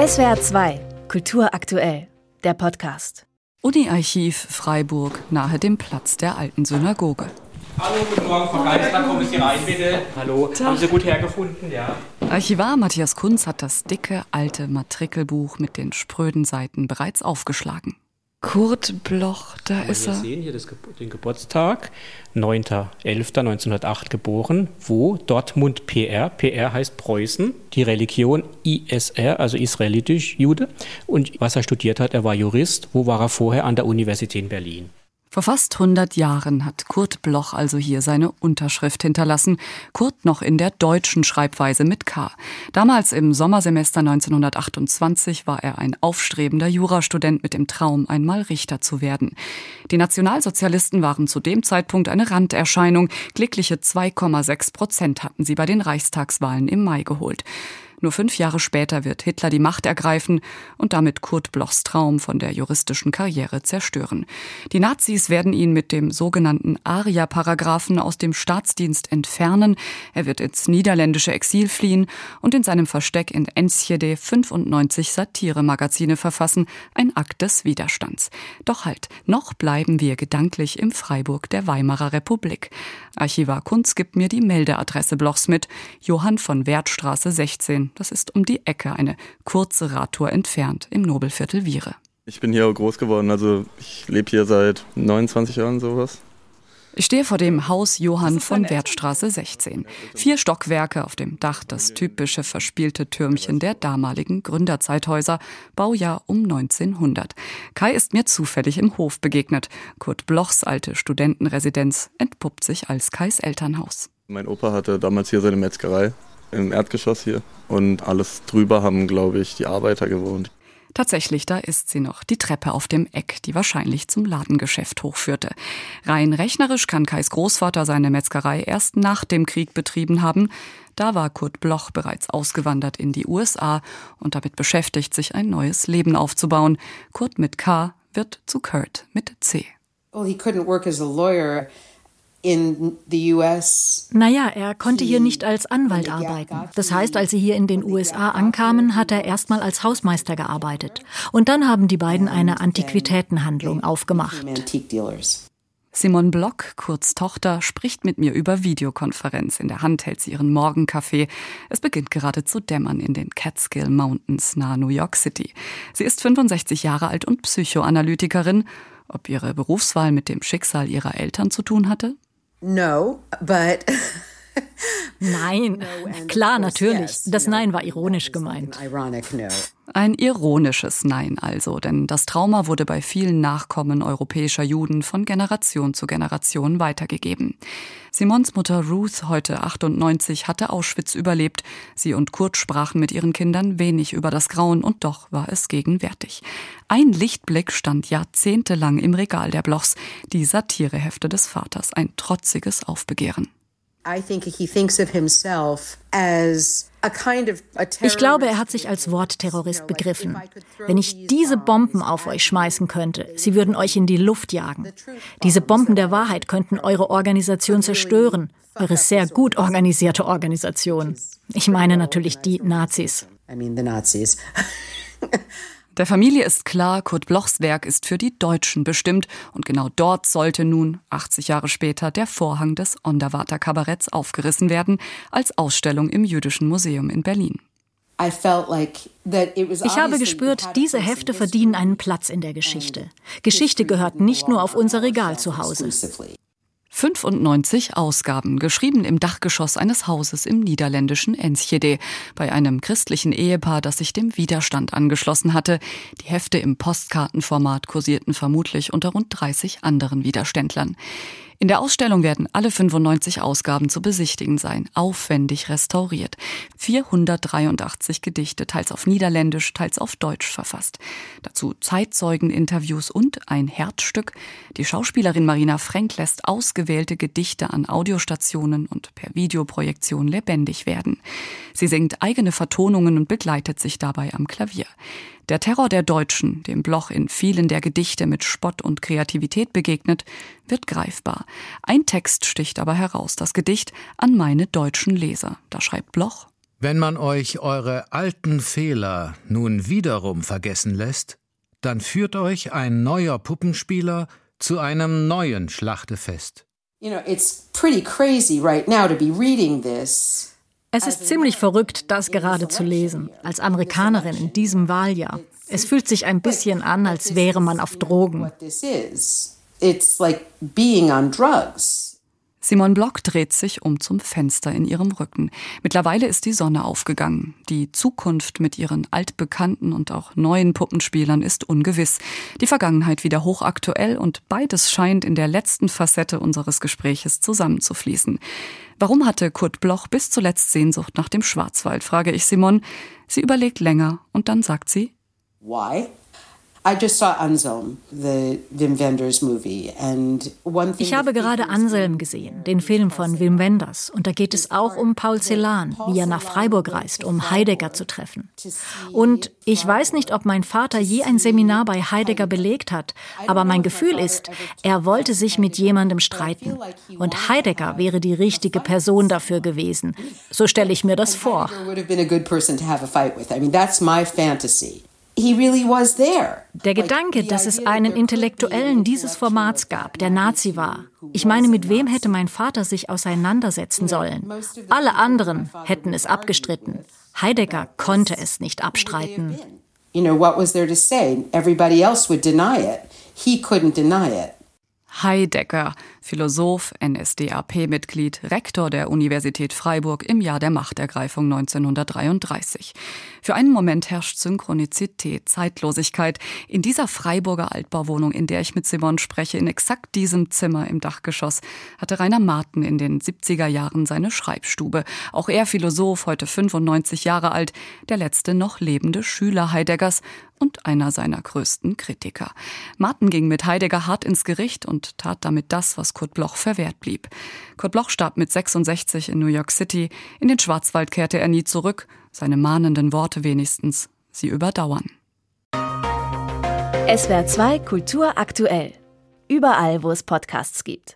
SWR 2, Kultur aktuell, der Podcast. Uni-Archiv Freiburg, nahe dem Platz der alten Synagoge. Hallo, guten Morgen, Frau Geisler, kommen Sie rein, bitte. Hallo, Tag. haben Sie gut hergefunden, ja? Archivar Matthias Kunz hat das dicke, alte Matrikelbuch mit den spröden Seiten bereits aufgeschlagen. Kurt Bloch, da ist er. Wir sehen hier das, den Geburtstag, 9.11.1908 geboren. Wo? Dortmund PR. PR heißt Preußen. Die Religion ISR, also israelitisch Jude. Und was er studiert hat, er war Jurist. Wo war er vorher? An der Universität in Berlin. Vor fast 100 Jahren hat Kurt Bloch also hier seine Unterschrift hinterlassen. Kurt noch in der deutschen Schreibweise mit K. Damals im Sommersemester 1928 war er ein aufstrebender Jurastudent mit dem Traum, einmal Richter zu werden. Die Nationalsozialisten waren zu dem Zeitpunkt eine Randerscheinung. Glückliche 2,6 Prozent hatten sie bei den Reichstagswahlen im Mai geholt. Nur fünf Jahre später wird Hitler die Macht ergreifen und damit Kurt Blochs Traum von der juristischen Karriere zerstören. Die Nazis werden ihn mit dem sogenannten Aria-Paragraphen aus dem Staatsdienst entfernen. Er wird ins niederländische Exil fliehen und in seinem Versteck in Enschede 95 Satiremagazine verfassen. Ein Akt des Widerstands. Doch halt, noch bleiben wir gedanklich im Freiburg der Weimarer Republik. Archivar Kunz gibt mir die Meldeadresse Blochs mit. Johann von Wertstraße 16 das ist um die Ecke, eine kurze Radtour entfernt im Nobelviertel Viere. Ich bin hier groß geworden, also ich lebe hier seit 29 Jahren sowas. Ich stehe vor dem Haus Johann von Wertstraße 16. Vier Stockwerke auf dem Dach, das typische verspielte Türmchen der damaligen Gründerzeithäuser, Baujahr um 1900. Kai ist mir zufällig im Hof begegnet. Kurt Blochs alte Studentenresidenz entpuppt sich als Kais Elternhaus. Mein Opa hatte damals hier seine Metzgerei im Erdgeschoss hier. Und alles drüber haben, glaube ich, die Arbeiter gewohnt. Tatsächlich, da ist sie noch, die Treppe auf dem Eck, die wahrscheinlich zum Ladengeschäft hochführte. Rein rechnerisch kann Kais Großvater seine Metzgerei erst nach dem Krieg betrieben haben. Da war Kurt Bloch bereits ausgewandert in die USA und damit beschäftigt, sich ein neues Leben aufzubauen. Kurt mit K wird zu Kurt mit C. Well, he couldn't work as a lawyer. Naja, er konnte hier nicht als Anwalt arbeiten. Das heißt, als sie hier in den USA ankamen, hat er erstmal als Hausmeister gearbeitet. Und dann haben die beiden eine Antiquitätenhandlung aufgemacht. Simon Block, kurz Tochter, spricht mit mir über Videokonferenz. In der Hand hält sie ihren Morgenkaffee. Es beginnt gerade zu dämmern in den Catskill Mountains nahe New York City. Sie ist 65 Jahre alt und Psychoanalytikerin. Ob ihre Berufswahl mit dem Schicksal ihrer Eltern zu tun hatte? No, but Nein, klar, natürlich. Das Nein war ironisch gemeint. Ein ironisches Nein also, denn das Trauma wurde bei vielen Nachkommen europäischer Juden von Generation zu Generation weitergegeben. Simons Mutter Ruth, heute 98, hatte Auschwitz überlebt. Sie und Kurt sprachen mit ihren Kindern wenig über das Grauen und doch war es gegenwärtig. Ein Lichtblick stand jahrzehntelang im Regal der Blochs, die Satirehefte des Vaters, ein trotziges Aufbegehren. Ich glaube, er hat sich als Wortterrorist begriffen. Wenn ich diese Bomben auf euch schmeißen könnte, sie würden euch in die Luft jagen. Diese Bomben der Wahrheit könnten eure Organisation zerstören, eure sehr gut organisierte Organisation. Ich meine natürlich die Nazis. Der Familie ist klar, Kurt Blochs Werk ist für die Deutschen bestimmt und genau dort sollte nun, 80 Jahre später, der Vorhang des Onderwater Kabaretts aufgerissen werden, als Ausstellung im Jüdischen Museum in Berlin. Ich habe gespürt, diese Hefte verdienen einen Platz in der Geschichte. Geschichte gehört nicht nur auf unser Regal zu Hause. 95 Ausgaben, geschrieben im Dachgeschoss eines Hauses im niederländischen Enschede, bei einem christlichen Ehepaar, das sich dem Widerstand angeschlossen hatte. Die Hefte im Postkartenformat kursierten vermutlich unter rund 30 anderen Widerständlern. In der Ausstellung werden alle 95 Ausgaben zu besichtigen sein, aufwendig restauriert. 483 Gedichte, teils auf Niederländisch, teils auf Deutsch verfasst. Dazu Zeitzeugeninterviews und ein Herzstück. Die Schauspielerin Marina Frenk lässt ausgewählte Gedichte an Audiostationen und per Videoprojektion lebendig werden. Sie singt eigene Vertonungen und begleitet sich dabei am Klavier. Der Terror der Deutschen, dem Bloch in vielen der Gedichte mit Spott und Kreativität begegnet, wird greifbar. Ein Text sticht aber heraus, das Gedicht an meine deutschen Leser. Da schreibt Bloch Wenn man euch eure alten Fehler nun wiederum vergessen lässt, dann führt euch ein neuer Puppenspieler zu einem neuen Schlachtefest. Es ist ziemlich verrückt, das gerade zu lesen, als Amerikanerin in diesem Wahljahr. Es fühlt sich ein bisschen an, als wäre man auf Drogen. It's like being on drugs. Simon Block dreht sich um zum Fenster in ihrem Rücken. Mittlerweile ist die Sonne aufgegangen. Die Zukunft mit ihren altbekannten und auch neuen Puppenspielern ist ungewiss. Die Vergangenheit wieder hochaktuell und beides scheint in der letzten Facette unseres Gespräches zusammenzufließen. Warum hatte Kurt Bloch bis zuletzt Sehnsucht nach dem Schwarzwald, frage ich Simon. Sie überlegt länger und dann sagt sie, Why? Ich habe gerade Anselm gesehen, den Film von Wim Wenders. Und da geht es auch um Paul Celan, wie er nach Freiburg reist, um Heidegger zu treffen. Und ich weiß nicht, ob mein Vater je ein Seminar bei Heidegger belegt hat, aber mein Gefühl ist, er wollte sich mit jemandem streiten. Und Heidegger wäre die richtige Person dafür gewesen. So stelle ich mir das vor. Der Gedanke, dass es einen Intellektuellen dieses Formats gab, der Nazi war. Ich meine, mit wem hätte mein Vater sich auseinandersetzen sollen? Alle anderen hätten es abgestritten. Heidegger konnte es nicht abstreiten. You know, what was there to say? Everybody else would deny it. He couldn't deny it. Heidegger, Philosoph, NSDAP-Mitglied, Rektor der Universität Freiburg im Jahr der Machtergreifung 1933. Für einen Moment herrscht Synchronizität, Zeitlosigkeit. In dieser Freiburger Altbauwohnung, in der ich mit Simon spreche, in exakt diesem Zimmer im Dachgeschoss, hatte Rainer Marten in den 70er Jahren seine Schreibstube. Auch er Philosoph, heute 95 Jahre alt, der letzte noch lebende Schüler Heideggers und einer seiner größten Kritiker. Martin ging mit Heidegger hart ins Gericht und tat damit das, was Kurt Bloch verwehrt blieb. Kurt Bloch starb mit 66 in New York City. In den Schwarzwald kehrte er nie zurück. Seine mahnenden Worte wenigstens. Sie überdauern. SWR 2 Kultur aktuell. Überall, wo es Podcasts gibt.